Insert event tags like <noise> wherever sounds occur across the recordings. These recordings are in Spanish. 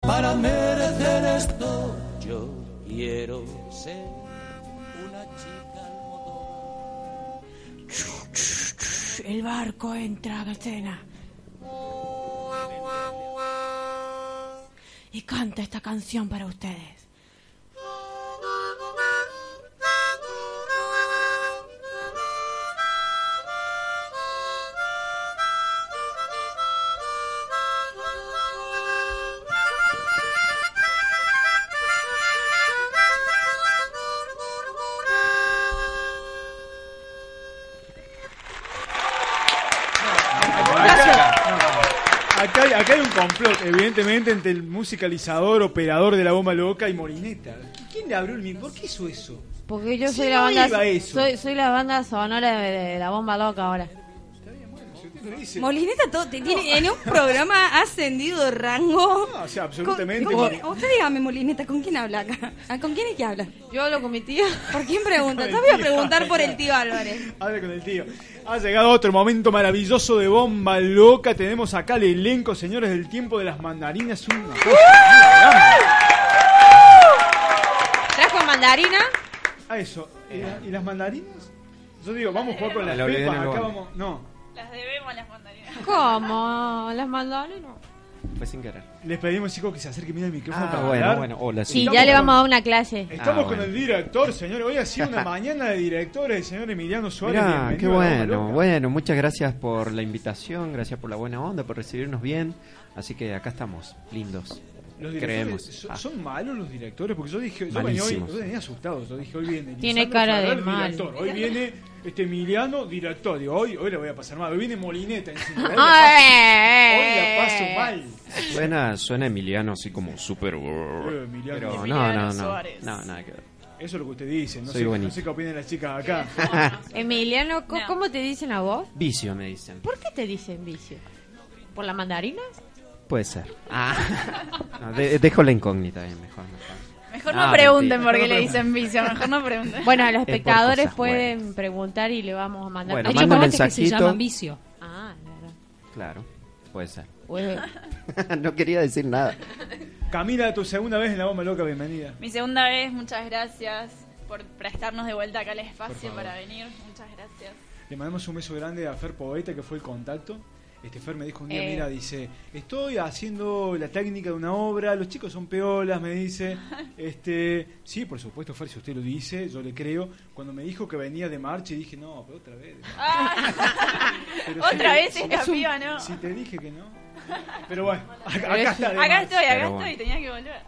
Para merecer esto yo quiero ser una chica al motor. El barco entra a escena. Y canta esta canción para ustedes. Complot, evidentemente, entre el musicalizador, operador de la bomba loca y Molineta. ¿Quién le abrió el micrófono? ¿Por qué hizo eso? Porque yo Si soy no la banda iba eso. soy, soy la banda sonora de, de la bomba loca ahora. Molineta todo, te tiene, en un programa ha <laughs> ascendido de rango. No, o sea, absolutamente. Con- con quién- usted dígame, Molineta, ¿con quién habla acá? Ah, ¿Con quién es que habla? Yo hablo con mi tía. ¿Por quién pregunta? El voy a preguntar por el tío <laughs> Álvarez. Habla con el tío. Ha llegado otro momento maravilloso de bomba loca. Tenemos acá el elenco, señores del tiempo de las mandarinas. Una cosa muy. ¿Trajo mandarina? Ah, eso. ¿Y, la- y las mandarinas? Yo digo, vamos a jugar con las pepas. Acá vamos. No. Las debemos las mandarinas. ¿Cómo? ¿Las mandarinas? Fue sin querer. Les pedimos, chicos, que se acerquen bien al micrófono Ah, para bueno, hablar. bueno. Hola, Sí, Estamos ya le con- vamos a dar una clase. Estamos Ah, con el director, señores. Hoy ha sido una <laughs> mañana de directores, el señor Emiliano Suárez. Mirá, qué bueno, bueno, muchas gracias por la invitación, gracias por la buena onda, por recibirnos bien, así que acá estamos, lindos, Los creemos. directores, ¿son, Ah, son malos los directores? Porque yo dije, yo venía, hoy, yo venía asustado. Yo dije, hoy viene. Tiene Lisandro cara de Ferrer, mal. director. Hoy viene este Emiliano, director. Digo, hoy, hoy le voy a pasar mal. Hoy viene Molineta encima. <laughs> Hoy la paso- Hoy la paso mal. suena, suena Emiliano así como súper... Eh, Emiliano. Pero no, Emiliano no, no, no, nada que ver. Eso es lo que usted dice. No, Soy sé, no sé qué opinan las chicas acá. <laughs> Emiliano, ¿co- No. ¿cómo te dicen a vos? Vicio me dicen, ¿Por qué te dicen vicio? ¿Por las mandarinas? Puede ser. Ah. <laughs> No, de- dejo la incógnita bien, mejor, mejor. Mejor Ah, no pregunten mentira. por qué le dicen vicio, mejor no pregunten. Bueno, los por espectadores pueden preguntar y le vamos a mandar. Bueno, Hay chocolates que se llaman vicio. Ah, claro. Claro, puede ser. <laughs> No quería decir nada. Camila, tu segunda vez en la bomba loca, bienvenida. Mi segunda vez, muchas gracias por prestarnos de vuelta acá Por espacio para venir. Muchas gracias. Le mandamos un beso grande a Fer Poeta, que fue el contacto. Este Fer me dijo un día, Eh. mira, dice, estoy haciendo la técnica de una obra, los chicos son peolas, me dice. <laughs> Este, sí, por supuesto, Fer, si usted lo dice, yo le creo. Cuando me dijo que venía de marcha, y dije, no, pero otra vez. Pero <laughs> si Otra te- vez esta si- piba, ¿no? Si te dije que no. Pero bueno, acá, Pero acá es- está. Acá estoy, acá Pero estoy, tenía que volver.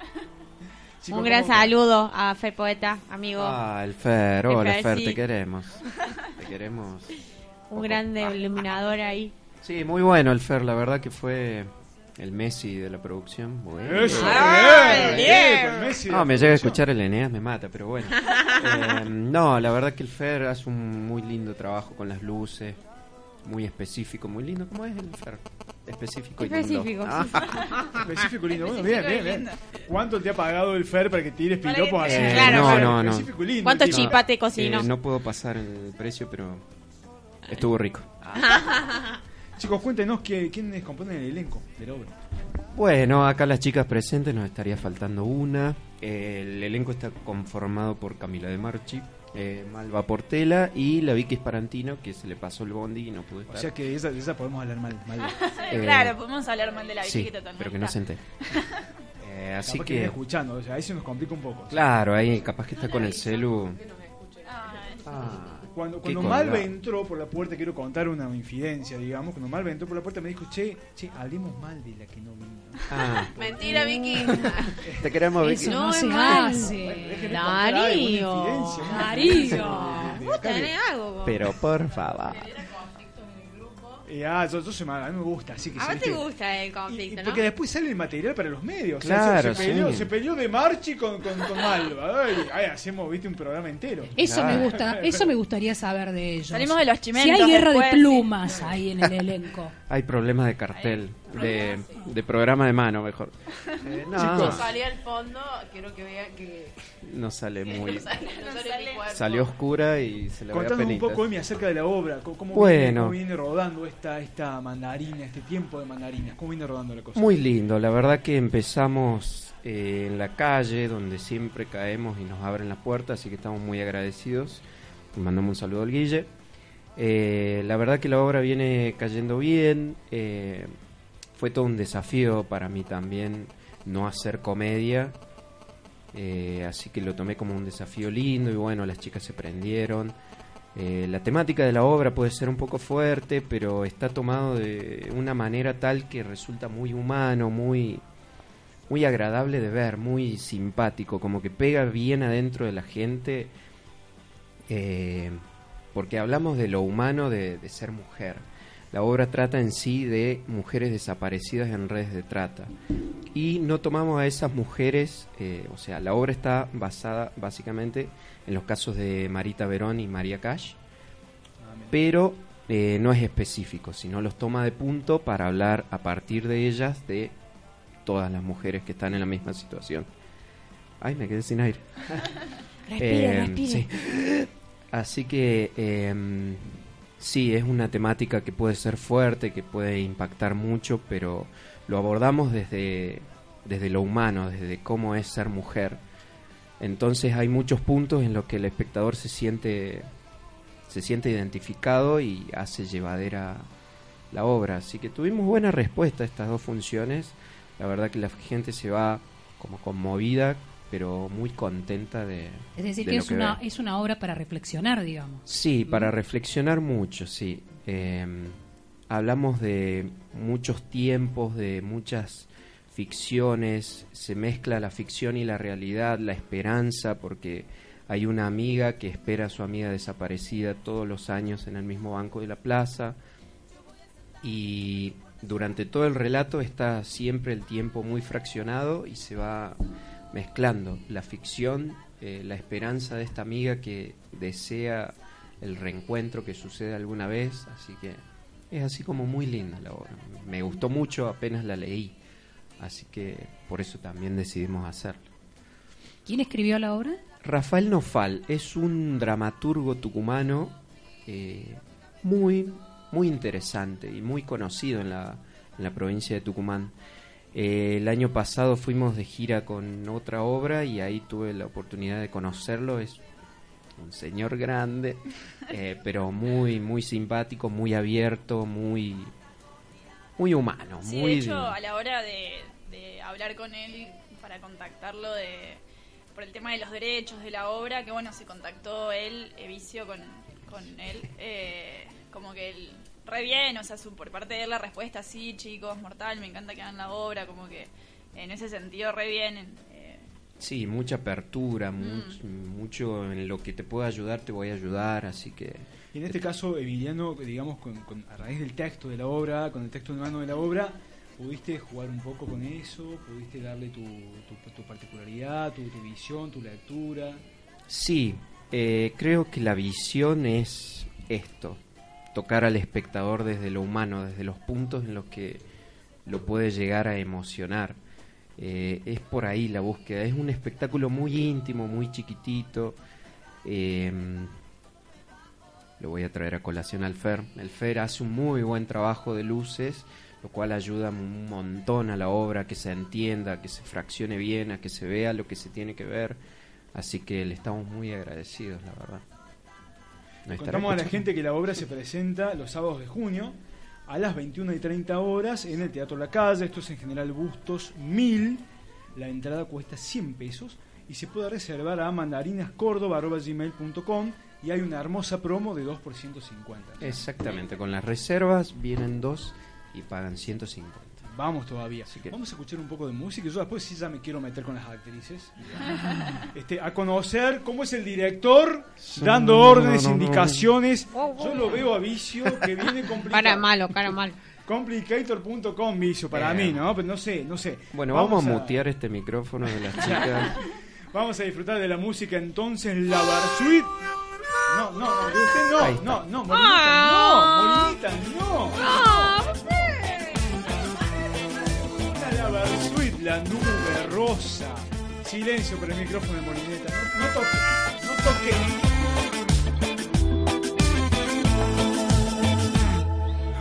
Un gran ¿cómo- saludo a Fer Poeta, amigo. Ah, el Fer, hola Fer, Fer, sí. te queremos. Te queremos. un grande iluminador ahí. Sí, muy bueno el Fer, la verdad que fue el Messi de la producción. Bueno. Eso, bien, bien. bien, con Messi de No, me llega a escuchar el Eneas, me mata, pero bueno. <laughs> Eh, no, la verdad que el Fer hace un muy lindo trabajo con las luces, muy específico, muy lindo. ¿Cómo es el Fer? Específico, Específico, y lindo. sí, <laughs> Específico y lindo. Bueno, bien, bien, bien. ¿Cuánto te ha pagado el Fer para que tires piropos así? Eh, Claro, no, no, no. Específico y lindo, ¿Cuánto tipo. chipa te eh, cocinó? no puedo pasar el precio, pero estuvo rico. <laughs> Chicos, cuéntenos que, quiénes componen el elenco de la obra. Bueno, acá las chicas presentes nos estaría faltando una. Eh, el elenco está conformado por Camila de Marchi, eh, Malva Portela y la Vicky Sparantino, que se le pasó el bondi y no pudo O estar. sea que de esa, de esa podemos hablar mal. mal. <laughs> Eh, claro, podemos hablar mal de la sí, Vicky totalmente. pero que no se entere. <laughs> Eh, así Capaz que que, escuchando, o sea, ahí se nos complica un poco. claro, ahí capaz que está con el celu. Ay, Ah, Cuando, cuando. Malva entró por la puerta, quiero contar una infidencia, digamos. Cuando Malva entró por la puerta me dijo, che, che, hablemos mal de la que no vino. Ah, <laughs> Mentira, Vicky. <laughs> te queremos, Vicky. Eso no, no es se hace. Darío. Darío. <laughs> Vos tenés algo. vos. Pero por favor. Eh, ah, yo, yo soy malo, a mí me gusta, así que A vos te gusta el conflicto, y ¿no? porque después sale el material para los medios. O sea, Claro, se, se peleó, sí. se peleó de Marchi con, con, con Malva. <laughs> Ay, ay, hacemos, viste, un programa entero. Eso Claro. me gusta, eso me gustaría saber de ellos. Salimos de los Si chimentos hay guerra después, de sí. plumas ahí en el <laughs> elenco. Hay problemas de cartel, de, de programa de mano, mejor. Eh, <laughs> no, Chicos. Salí al fondo, quiero que vean que no sale muy... no sale, no sale. Salió oscura y se le Contanos un poco, Emi, acerca de la obra. ¿Cómo, Bueno. viene, cómo viene rodando esta, esta mandarina, este tiempo de mandarina? ¿Cómo viene rodando la cosa? Muy lindo, la verdad que empezamos eh, en la calle donde siempre caemos y nos abren la puerta, así que estamos muy agradecidos. Mandamos un saludo al Guille. Eh, la verdad que la obra viene cayendo bien, eh, fue todo un desafío para mí también no hacer comedia, eh, así que lo tomé como un desafío lindo y bueno, las chicas se prendieron. Eh, la temática de la obra puede ser un poco fuerte, pero está tomado de una manera tal que resulta muy humano, muy, muy agradable de ver, muy simpático, como que pega bien adentro de la gente, eh, porque hablamos de lo humano de, de ser mujer. La obra trata en sí de mujeres desaparecidas en redes de trata. Y no tomamos a esas mujeres, eh, o sea, la obra está basada básicamente en los casos de Marita Verón y María Cash, pero eh, no es específico, sino los toma de punto para hablar a partir de ellas de todas las mujeres que están en la misma situación. Ay, me quedé sin aire. <laughs> Respire, Eh, respire. sí. Así que em, sí, es una temática que puede ser fuerte, que puede impactar mucho, pero lo abordamos desde, desde lo humano, desde cómo es ser mujer. Entonces hay muchos puntos en los que el espectador se siente, se siente identificado y hace llevadera la obra. Así que tuvimos buena respuesta a estas dos funciones. La verdad que la gente se va como conmovida, pero muy contenta de... Es decir, de que es una, ve. es una obra para reflexionar, digamos. Sí, para reflexionar mucho, sí. Eh, hablamos de muchos tiempos, de muchas ficciones, se mezcla la ficción y la realidad, la esperanza, porque hay una amiga que espera a su amiga desaparecida todos los años en el mismo banco de la plaza y durante todo el relato está siempre el tiempo muy fraccionado y se va mezclando la ficción, eh, la esperanza de esta amiga que desea el reencuentro que sucede alguna vez, así que es así como muy linda la obra. Me gustó mucho apenas la leí, así que por eso también decidimos hacerla. ¿Quién escribió la obra? Rafael Nofal es un dramaturgo tucumano eh, muy, muy interesante y muy conocido en la, en la provincia de Tucumán. Eh, el año pasado fuimos de gira con otra obra y ahí tuve la oportunidad de conocerlo. Es un señor grande, <laughs> eh, pero muy, muy simpático, muy abierto, muy, muy humano. Sí, muy de hecho, a la hora de, de hablar con él para contactarlo de por el tema de los derechos de la obra, que bueno, se contactó él, Evicio, con, con él, eh, como que él, re bien, o sea, su, por parte de él la respuesta, sí, chicos, mortal, me encanta que hagan la obra, como que en ese sentido re bien. eh, Sí, mucha apertura, much- mucho en lo que te pueda ayudar, te voy a ayudar, así que... Y en este caso, Emiliano, digamos, con, con- a raíz del texto de la obra, con el texto en mano de la obra, pudiste jugar un poco con eso, pudiste darle tu, tu, tu particularidad, tu, tu visión, tu lectura. Sí, eh, creo que la visión es esto, tocar al espectador desde lo humano, desde los puntos en los que lo puede llegar a emocionar. Eh, es por ahí la búsqueda, es un espectáculo muy íntimo, muy chiquitito. eh, lo voy a traer a colación al Fer. El Fer hace un muy buen trabajo de luces, lo cual ayuda un montón a la obra, que se entienda, que se fraccione bien, a que se vea lo que se tiene que ver. Así que le estamos muy agradecidos, la verdad. Contamos a la gente que la obra se presenta los sábados de junio a las 21 y 30 horas en el Teatro La Calle. Esto es en General Bustos 1000. La entrada cuesta 100 pesos y se puede reservar a mandarinascórdoba.gmail.com y hay una hermosa promo de 2 por 150. Exactamente, con las reservas vienen dos y pagan 150. Vamos todavía. Vamos a escuchar un poco de música. Yo después sí ya me quiero meter con las actrices. <laughs> este, a conocer cómo es el director dando no, órdenes, no, no, no. indicaciones. Yo lo veo a Vicio que viene complicado. Cara malo, cara malo. Complicator.com Vicio para Eh. mí, ¿no? Pero no sé, no sé. Bueno, vamos, a mutear este micrófono de las chicas. <laughs> Vamos a disfrutar de la música entonces, la Barsuit. No, no, no, de usted no, no, no, Molinita, no, Molinita, no. La nube rosa. Silencio por el micrófono de Molineta. No, no toque, no toque.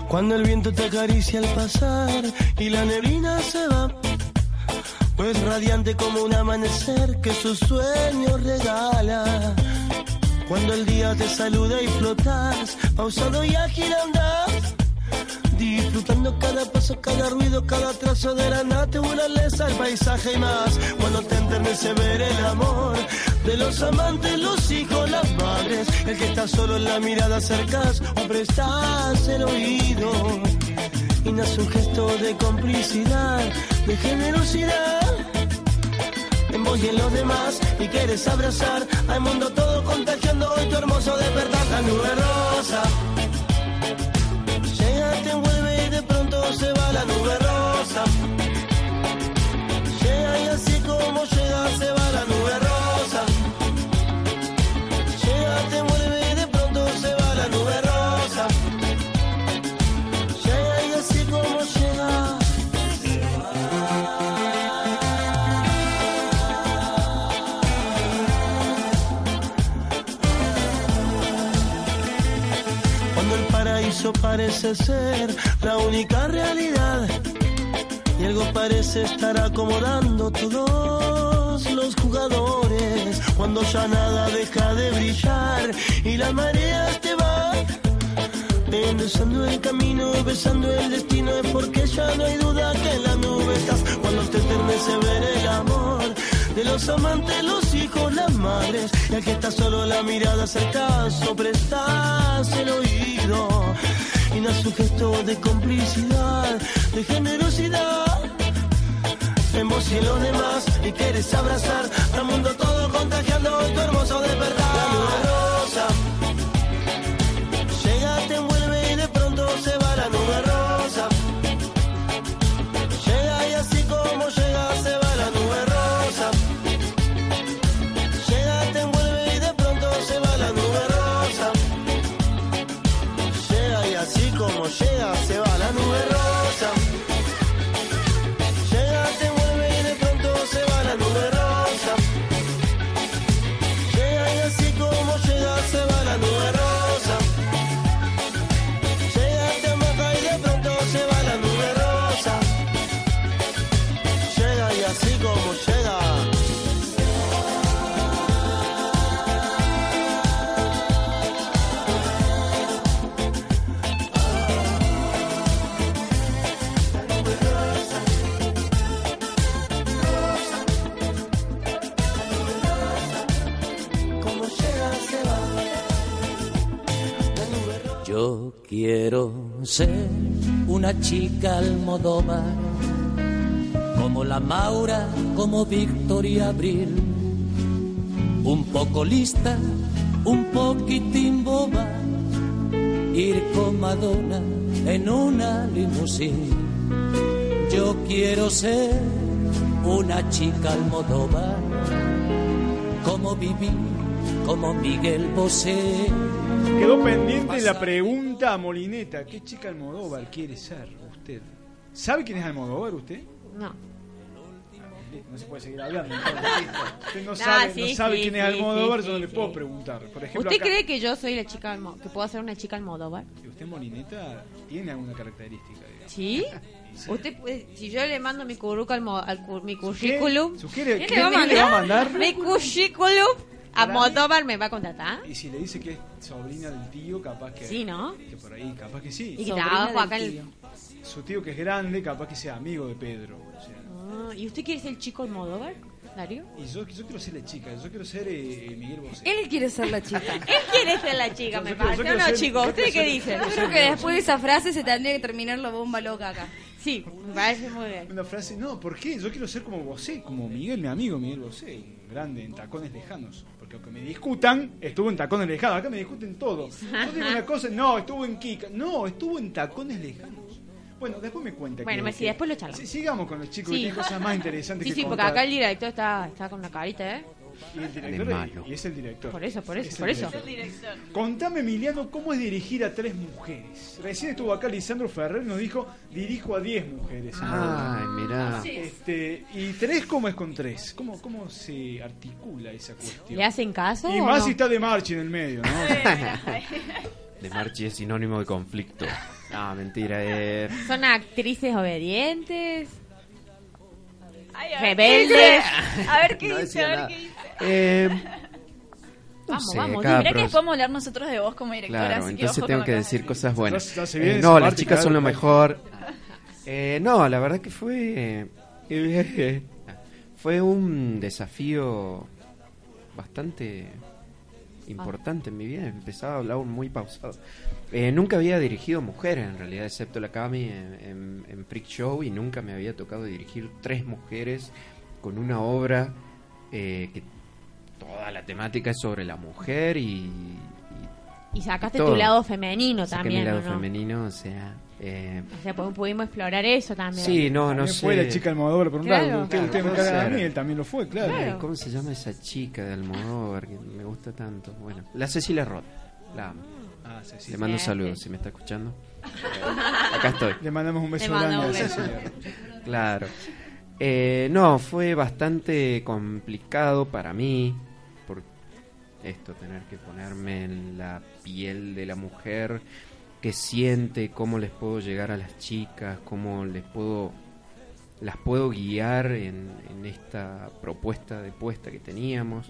Cuando el viento te acaricia al pasar y la neblina se va, pues radiante como un amanecer que sus sueños regala. Cuando el día te saluda y flotas, pausado y ágil andas, disfrutando cada paso, cada ruido, cada trazo de la naturaleza, el paisaje y más. Cuando te enternece ver el amor de los amantes, los hijos, las madres, el que está solo en la mirada acercas o prestas el oído. Y nace un gesto de complicidad, de generosidad en en los demás y quieres abrazar al mundo todo contagiando hoy tu hermoso despertar la nube rosa se va la nube rosa parece ser la única realidad y algo parece estar acomodando todos los jugadores. Cuando ya nada deja de brillar y la marea te va endulzando el camino, besando el destino, es porque ya no hay duda que en la nube estás. Cuando te eternece ver el amor de los amantes, los hijos, las madres, y al que está solo la mirada acercas o prestas el oído. Y nace un gesto de complicidad, de generosidad. En vos y los demás, y quieres abrazar al mundo todo contagiando tu hermoso despertar. Ser una chica almodóvar, como la Maura, como Victoria Abril, un poco lista, un poquitín boba, ir con Madonna en una limusín. Yo quiero ser una chica almodóvar, como Vivi, como Miguel Bosé. Quedó pendiente la pregunta a Molineta. ¿Qué chica Almodóvar quiere ser usted? ¿Sabe quién es Almodóvar usted? No. No se puede seguir hablando. entonces. Usted no <laughs> sabe, sí, no sabe sí, quién es sí, Almodóvar, sí, yo no sí, le sí. puedo preguntar. Por ejemplo, ¿Usted acá- cree que yo soy la chica Almo- que puedo ser una chica Almodóvar? ¿Y usted, Molineta, tiene alguna característica? digamos? ¿Sí? <laughs> Usted puede- si yo le mando mi currículum al cu- mi currículum, ¿Sugiere ¿Qué qué le va a mandar? mi currículum Almodóvar me va a contratar. Y si le dice que es sobrina del tío, capaz que. Sí, ¿no? Que por ahí, capaz que sí. Y que trabajo acá el... Su tío que es grande, capaz que sea amigo de Pedro. o sea. Ah, ¿Y usted quiere ser el chico Almodóvar, Darío? Y yo, yo quiero ser la chica, yo quiero ser eh, Miguel Bosé. Él quiere ser la chica. <laughs> Él quiere ser la chica, me parece. No, ser- chicos, yo ¿usted quiero qué ser- dice? Yo creo que después de esa frase se tendría que terminar la bomba loca acá. Sí, me parece muy bien. Una frase, no, ¿por qué? Yo quiero ser como Bosé, como Miguel, mi amigo Miguel Bosé, grande en tacones lejanos. Porque aunque me discutan, estuvo en tacones lejanos. Acá me discuten todo. Yo digo una cosa, no, estuvo en Kika. No, estuvo en tacones lejanos. Bueno, después me cuenta. Bueno, que- que- después lo charlamos. Sigamos con los chicos, Sí. que tienen cosas más interesantes Sí, que sí, porque contar. acá el director está, está con una carita, ¿eh? Y el De director malo. y es el director. Por eso, por eso, Es por eso. director. Contame, Emiliano, cómo es dirigir a tres mujeres. Recién estuvo acá Lisandro Ferrer, nos dijo, dirijo a diez mujeres. Ay, mirá. Este, y tres, ¿cómo es con tres? ¿Cómo, cómo se articula esa cuestión? ¿Le hacen caso? Y o más no? si está de marcha en el medio, ¿no? <laughs> De Marchi es sinónimo de conflicto. No, mentira. Eh, ¿Son actrices obedientes? Ay, a ver, Rebeldes. A ver qué No dice, a ver nada. qué dice. Eh, no Vamos, sé, vamos, Mirá que podemos hablar nosotros de vos como directora, Claro, así que entonces ojo tengo que decir cosas buenas. Entonces, Eh, no, las parte, chicas son lo claro. mejor. Eh, no, la verdad que fue eh, <laughs> fue un desafío bastante importante en mi vida. Empezaba a hablar muy pausado. Eh, nunca había dirigido mujeres en realidad, excepto la Cami en, en- en Freak Show y nunca me había tocado dirigir tres mujeres con una obra eh, que toda la temática es sobre la mujer y, Y sacaste Todo. tu lado femenino saqué también, mi lado ¿o no? femenino, o sea, eh, O sea, pu- pudimos explorar eso también. sí, no, no sé. fue la chica Almodóvar, por un lado. Claro. Usted, usted me Claro, encarga a mí, él también lo fue, claro. Claro. Ay, ¿Cómo se llama esa chica de Almodóvar que me gusta tanto? Bueno, la Cecilia Roth. La amo. Ah, sí. Le mando un saludo sí. si me está escuchando. Acá estoy. Le mandamos un beso grande a. Cecilia. Claro. Eh, no, fue bastante complicado para mí esto, tener que ponerme en la piel de la mujer que siente, cómo les puedo llegar a las chicas, cómo les puedo las puedo guiar en, en esta propuesta de puesta que teníamos.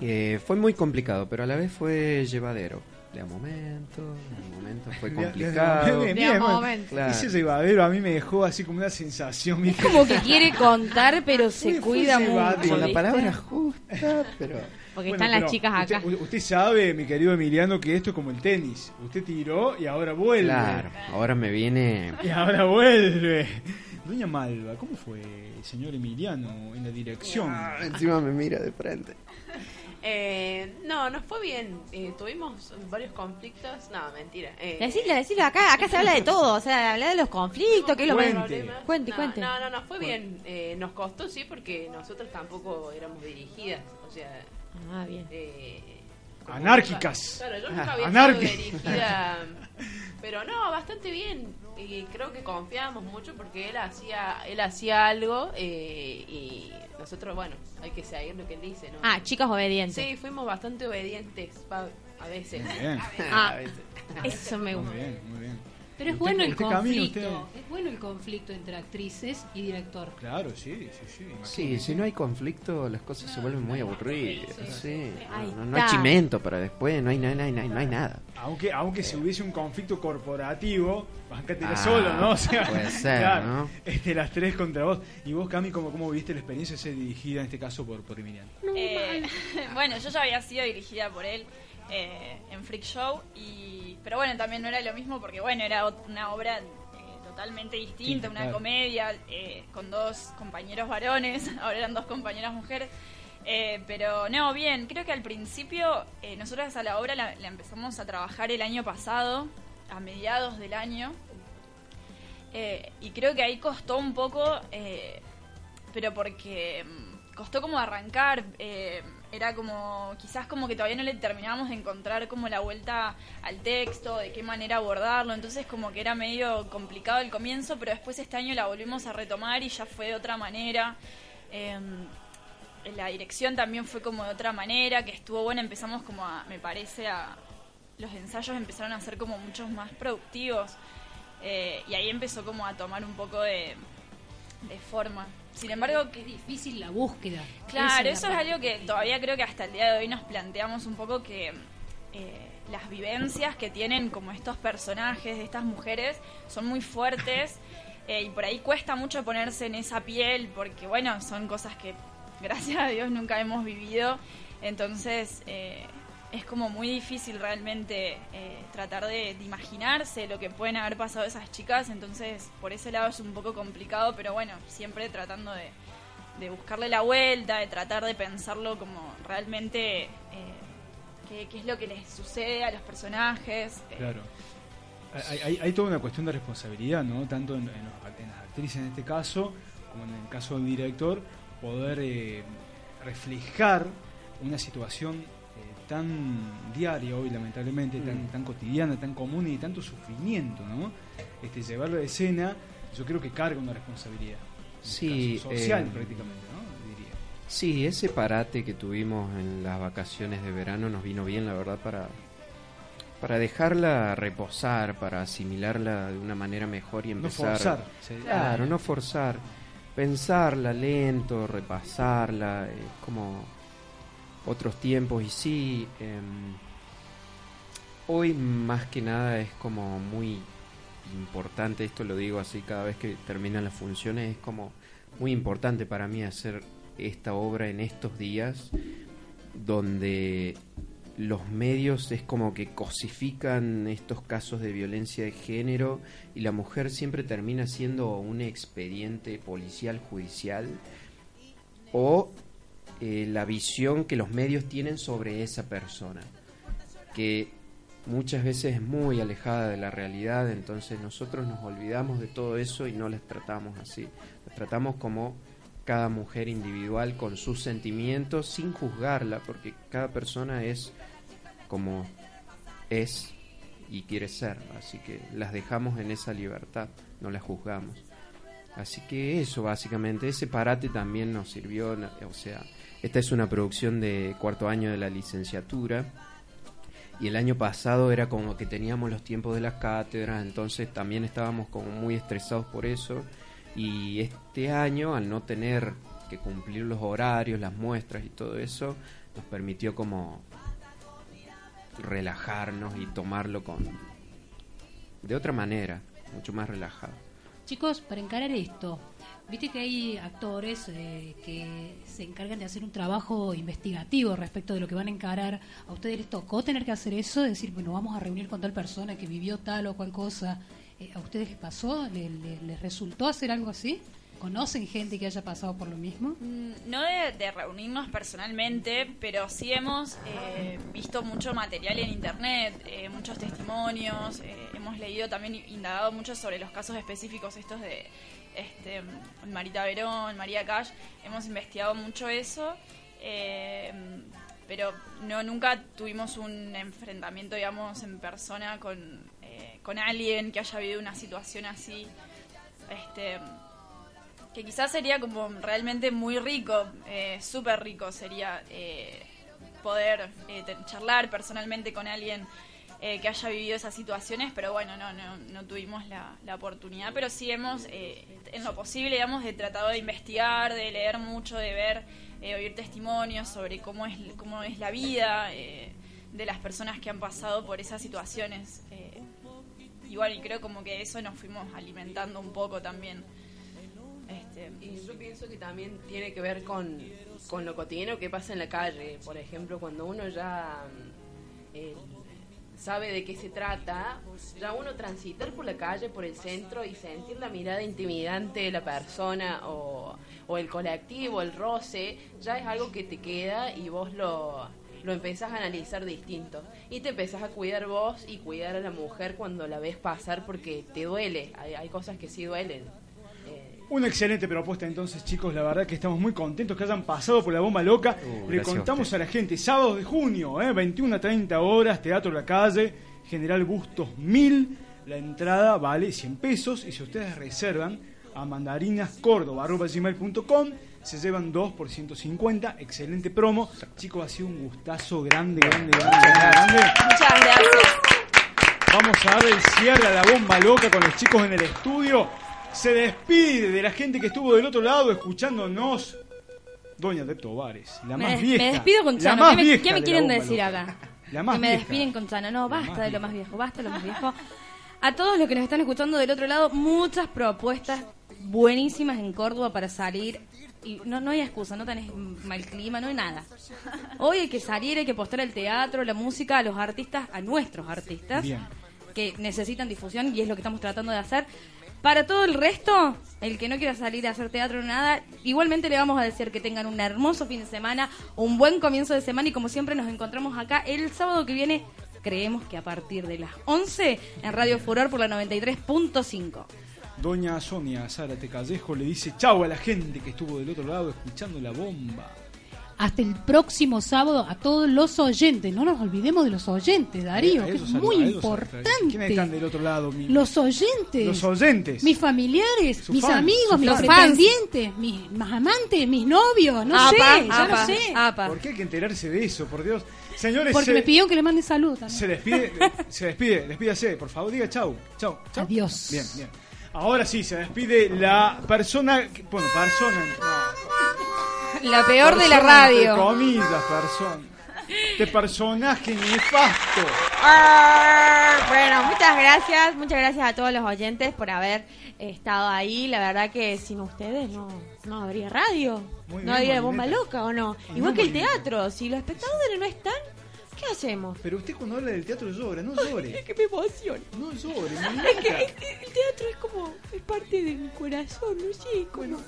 Eh, fue muy complicado, pero a la vez fue llevadero. De a momento, de a momento fue De- de- complicado. bien, De bien, a bueno. momento. Claro. Ese llevadero a mí me dejó así como una sensación. ¿viste? Como que quiere contar, pero <laughs> se cuida mucho. Con la palabra justa, pero... Porque Bueno, están las chicas acá. Usted, usted sabe, mi querido Emiliano, que esto es como el tenis. Usted tiró y ahora vuelve. Claro, ahora me viene... Y ahora vuelve. Doña Malva, ¿cómo fue el señor Emiliano en la dirección? Ah, encima me mira de frente. <laughs> Eh, no, nos fue bien. Eh, tuvimos varios conflictos. No, mentira. Eh, Decirlo, decirlo acá. Acá se habla de todo. O sea, habla de los conflictos, que es lo. Cuente. problemas. Cuente, no, cuente. No, no, no, fue bien. Eh, nos costó, sí, porque nosotros tampoco éramos dirigidas. O sea, Ah, bien. eh, Anárquicas. nunca- claro, yo nunca había Anárquicas. sido dirigida. <laughs> Pero no, bastante bien. Y creo que confiábamos mucho porque él hacía él hacía algo eh, y nosotros, bueno, hay que seguir lo que él dice, ¿no? Ah, chicas obedientes. Sí, fuimos bastante obedientes pa- a veces. Muy bien, <laughs> Ah, eso me muy gusta. bien, muy bien. Pero es Usted- bueno el conflicto. usted- Es bueno el conflicto entre actrices y director. Claro, sí, sí, sí. Sí, si no hay conflicto, las cosas se vuelven muy aburridas. Sí, Ahí no, no hay chimento para después, no hay, no hay, no hay, no hay- no nada. Aunque, aunque si hubiese un conflicto corporativo, bancate Ah, solo, ¿no? <laughs> O sea, puede ser, claro, ¿no? este, las tres contra vos. Y vos, Cami, ¿cómo, cómo viste la experiencia de ser dirigida en este caso por, por Emiliano? Eh, <laughs> bueno, yo ya había sido dirigida por él eh, en Freak Show, y, pero bueno, también no era lo mismo porque bueno, era una obra eh, totalmente distinta, Sí, una claro. comedia eh, con dos compañeros varones, <laughs> ahora eran dos compañeras mujeres. Eh, pero no, bien, creo que al principio eh, nosotros a la obra la, la empezamos a trabajar el año pasado, a mediados del año, eh, y creo que ahí costó un poco, pero porque mm, costó como arrancar, era como, quizás como que todavía no le terminábamos de encontrar como la vuelta al texto, de qué manera abordarlo, entonces como que era medio complicado el comienzo, pero después este año la volvimos a retomar y ya fue de otra manera. Eh, la dirección también fue como de otra manera, que estuvo buena, empezamos como a, me parece, a los ensayos empezaron a ser como muchos más productivos eh, y ahí empezó como a tomar un poco de forma. Sin embargo, Es difícil la búsqueda. Claro, eso es algo que todavía creo que hasta el día de hoy nos planteamos un poco que eh, las vivencias que tienen como estos personajes de estas mujeres son muy fuertes <laughs> eh, y por ahí cuesta mucho ponerse en esa piel porque bueno, son cosas que <laughs> gracias a Dios nunca hemos vivido, entonces eh, es como muy difícil realmente eh, tratar de, imaginarse lo que pueden haber pasado esas chicas, entonces por ese lado es un poco complicado, pero bueno, siempre tratando de, buscarle la vuelta, de tratar de pensarlo como realmente eh, qué, es lo que les sucede a los personajes. eh, Claro. Hay, hay- hay toda una cuestión de responsabilidad, ¿no? Tanto en, en las actrices en este caso, como en el caso del director, poder eh, reflejar una situación tan diaria hoy, lamentablemente, tan, Mm. tan cotidiana, tan común y tanto sufrimiento, ¿no? Este, llevarlo a escena, yo creo que carga una responsabilidad. Este Sí, caso, social eh, prácticamente, ¿no? Diría. Sí, ese parate que tuvimos en las vacaciones de verano nos vino bien, la verdad, para, para dejarla reposar, para asimilarla de una manera mejor y No empezar. forzar. sí. Claro, no forzar. Pensarla lento, repasarla, eh, como otros tiempos. Y sí, em, hoy más que nada es como muy importante, esto lo digo así cada vez que terminan las funciones, es como muy importante para mí hacer esta obra en estos días donde los medios es como que cosifican estos casos de violencia de género y la mujer siempre termina siendo un expediente policial judicial o eh, la visión que los medios tienen sobre esa persona que muchas veces es muy alejada de la realidad entonces nosotros nos olvidamos de todo eso y no las tratamos así. Las tratamos como cada mujer individual con sus sentimientos sin juzgarla porque cada persona es como es y quiere ser así que las dejamos en esa libertad no las juzgamos. Así que eso básicamente ese parate también nos sirvió o sea esta es una producción de cuarto año de la licenciatura y el año pasado era como que teníamos los tiempos de las cátedras, entonces también estábamos como muy estresados por eso. Y este año, al no tener que cumplir los horarios, las muestras y todo eso, nos permitió como relajarnos y tomarlo con de otra manera, mucho más relajado. Chicos, para encarar esto, viste que hay actores eh, que se encargan de hacer un trabajo investigativo respecto de lo que van a encarar. ¿A ustedes les tocó tener que hacer eso? Decir, bueno, vamos a reunir con tal persona que vivió tal o cual cosa. Eh, ¿A ustedes les pasó? ¿Le- le- ¿Les resultó hacer algo así? ¿Conocen gente que haya pasado por lo mismo? Mm, No de, de reunirnos personalmente, pero sí hemos eh, visto mucho material en internet, eh, muchos testimonios, eh, hemos leído también, indagado mucho sobre los casos específicos estos de este, Marita Verón, María Cash, hemos investigado mucho eso, eh, pero no nunca tuvimos un enfrentamiento, digamos, en persona con, eh, con alguien que haya vivido una situación así. Este, que quizás sería como realmente muy rico, eh, súper rico sería eh, poder eh, charlar personalmente con alguien eh, que haya vivido esas situaciones, pero bueno, no, no, no tuvimos la, oportunidad, pero sí hemos, eh, en lo posible, digamos, tratado de investigar, de leer mucho, de ver, eh, oír testimonios sobre cómo es, cómo es la vida eh, de las personas que han pasado por esas situaciones. igual, y creo como que eso nos fuimos alimentando un poco también. Este, Y yo pienso que también tiene que ver con, con lo cotidiano que pasa en la calle. Por ejemplo, cuando uno ya mm, sabe de qué se trata, ya uno transitar por la calle, por el centro y sentir la mirada intimidante de la persona o, o el colectivo, el roce, ya es algo que te queda y vos lo, lo empezás a analizar distinto. Y te empezás a cuidar vos y cuidar a la mujer cuando la ves pasar porque te duele. Hay, hay cosas que sí duelen. Eh, Una excelente propuesta entonces chicos, la verdad que estamos muy contentos que hayan pasado por la bomba loca. Uh, Le a contamos a, la gente, sábado de junio, ¿eh? 21 a 30 horas, Teatro La Calle, General Bustos 1000, la entrada vale 100 pesos y si ustedes reservan a mandarinascórdoba.com se llevan 2 por 150, excelente promo. Chicos, ha sido un gustazo grande, grande, grande, grande. grande. muchas gracias. Vamos a dar el cierre a la bomba loca con los chicos en el estudio. Se despide de la gente que estuvo del otro lado escuchándonos. Doña de Tobares, la me, más des- vieja. me despido con la Chano. más ¿Qué me, qué quieren decir acá? La más que me vieja. despiden con Chano. No, basta de lo más viejo, basta de lo más viejo. A todos los que nos están escuchando del otro lado, muchas propuestas buenísimas en Córdoba para salir Y no, no hay excusa, no tenés mal clima, no hay nada. Hoy hay que salir, hay que postar el teatro, la música, a los artistas, a nuestros artistas, Bien. que necesitan difusión y es lo que estamos tratando de hacer. Para todo el resto, el que no quiera salir a hacer teatro ni nada, igualmente le vamos a decir que tengan un hermoso fin de semana, un buen comienzo de semana y como siempre nos encontramos acá el sábado que viene, creemos que a partir de las 11 en Radio Furor por la 93.5. Doña Sonia Zárate Callejo le dice chau a la gente que estuvo del otro lado escuchando la bomba. Hasta el próximo sábado a todos los oyentes. No nos olvidemos de los oyentes, Darío, que es muy saludos. ¿Quiénes están importante. del otro lado? Mi- Los oyentes. Los oyentes. Mis familiares, Su mis fan, amigos, mis pretendientes, mis, mis amantes, mis novios, no Apa, sé, ya apa, no sé. apa. ¿Por qué hay que enterarse de eso? Por Dios. Señores, Porque se, me pidieron que le mande salud también. se despide, <laughs> se despide, despídase, por favor, diga chau, chau, chau. Adiós. Bien, bien. Ahora sí, se despide la persona, que- bueno, persona, no, <laughs> La peor de la persona, entre radio. comillas, persona. Este personaje nefasto. Ah, Bueno, muchas gracias, muchas gracias a todos los oyentes por haber estado ahí. La verdad que sin ustedes no, no habría radio, Muy no bien, habría bomba loca o no. Igual no, que el teatro, si los espectadores no están, ¿qué hacemos? Pero usted cuando habla del teatro llora, no llore. Es que me emociona. No llore, Es que el, el teatro es como es parte de mi corazón, no sé, como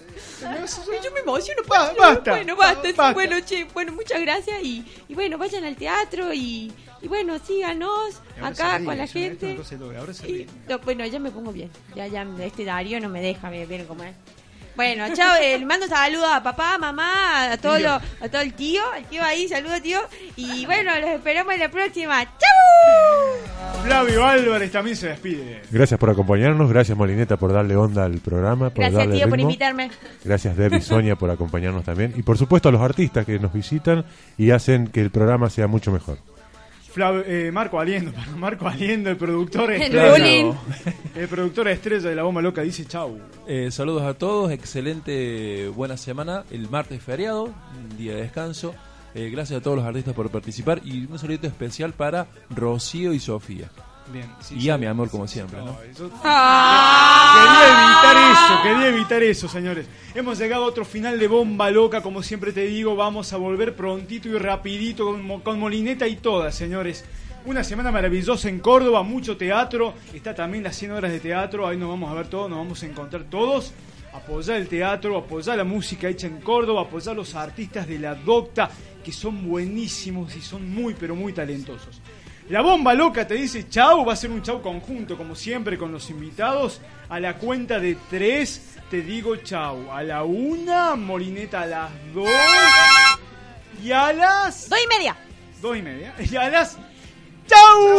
yo me emociono, Ba- basta, bueno, basta, sí, basta. bueno, che, bueno, muchas gracias y, y bueno, vayan al teatro y, y bueno, síganos acá ríe, con la esto gente. no se logra, ahora se Y- ríe. no, bueno, ya me pongo bien. Ya, ya, este Darío no me deja, me viene como es. Bueno, chao, eh, le mando saludos a papá, mamá, a todo, lo, a todo el tío, al tío ahí, saludos tío. Y <laughs> bueno, los esperamos en la próxima. ¡Chau! Flavio Álvarez también se despide. Gracias por acompañarnos, gracias Molineta por darle onda al programa, por Gracias darle tío por invitarme. Gracias Debbie y <laughs> Sonia por acompañarnos también. Y por supuesto a los artistas que nos visitan y hacen que el programa sea mucho mejor. Flavio- eh, Marco Aliendo, <laughs> Marco Aliendo, el productor El estrella. El productor estrella de la bomba loca dice chau. Eh, saludos a todos, excelente buena semana. El martes feriado, un día de descanso. Eh, gracias a todos los artistas por participar y un saludito especial para Rocío y Sofía. Bien, sí, y sí, a mi amor, como sí, siempre. ¿no? Ah. Quería evitar eso, quería evitar eso, señores. Hemos llegado a otro final de bomba loca, como siempre te digo, vamos a volver prontito y rapidito con, Mo- con Molineta y todas, señores. Una semana maravillosa en Córdoba, mucho teatro, está también las 100 horas de teatro, ahí nos vamos a ver todos, nos vamos a encontrar todos. Apoyar el teatro, apoyar la música hecha en Córdoba, apoyar a los artistas de la docta, que son buenísimos y son muy, pero muy talentosos. La bomba loca te dice chau, va a ser un chau conjunto, como siempre, con los invitados. A la cuenta de tres te digo chau. A la una, Molineta a las dos. Y a las Dos y media. dos y media. <laughs> Y a las chau.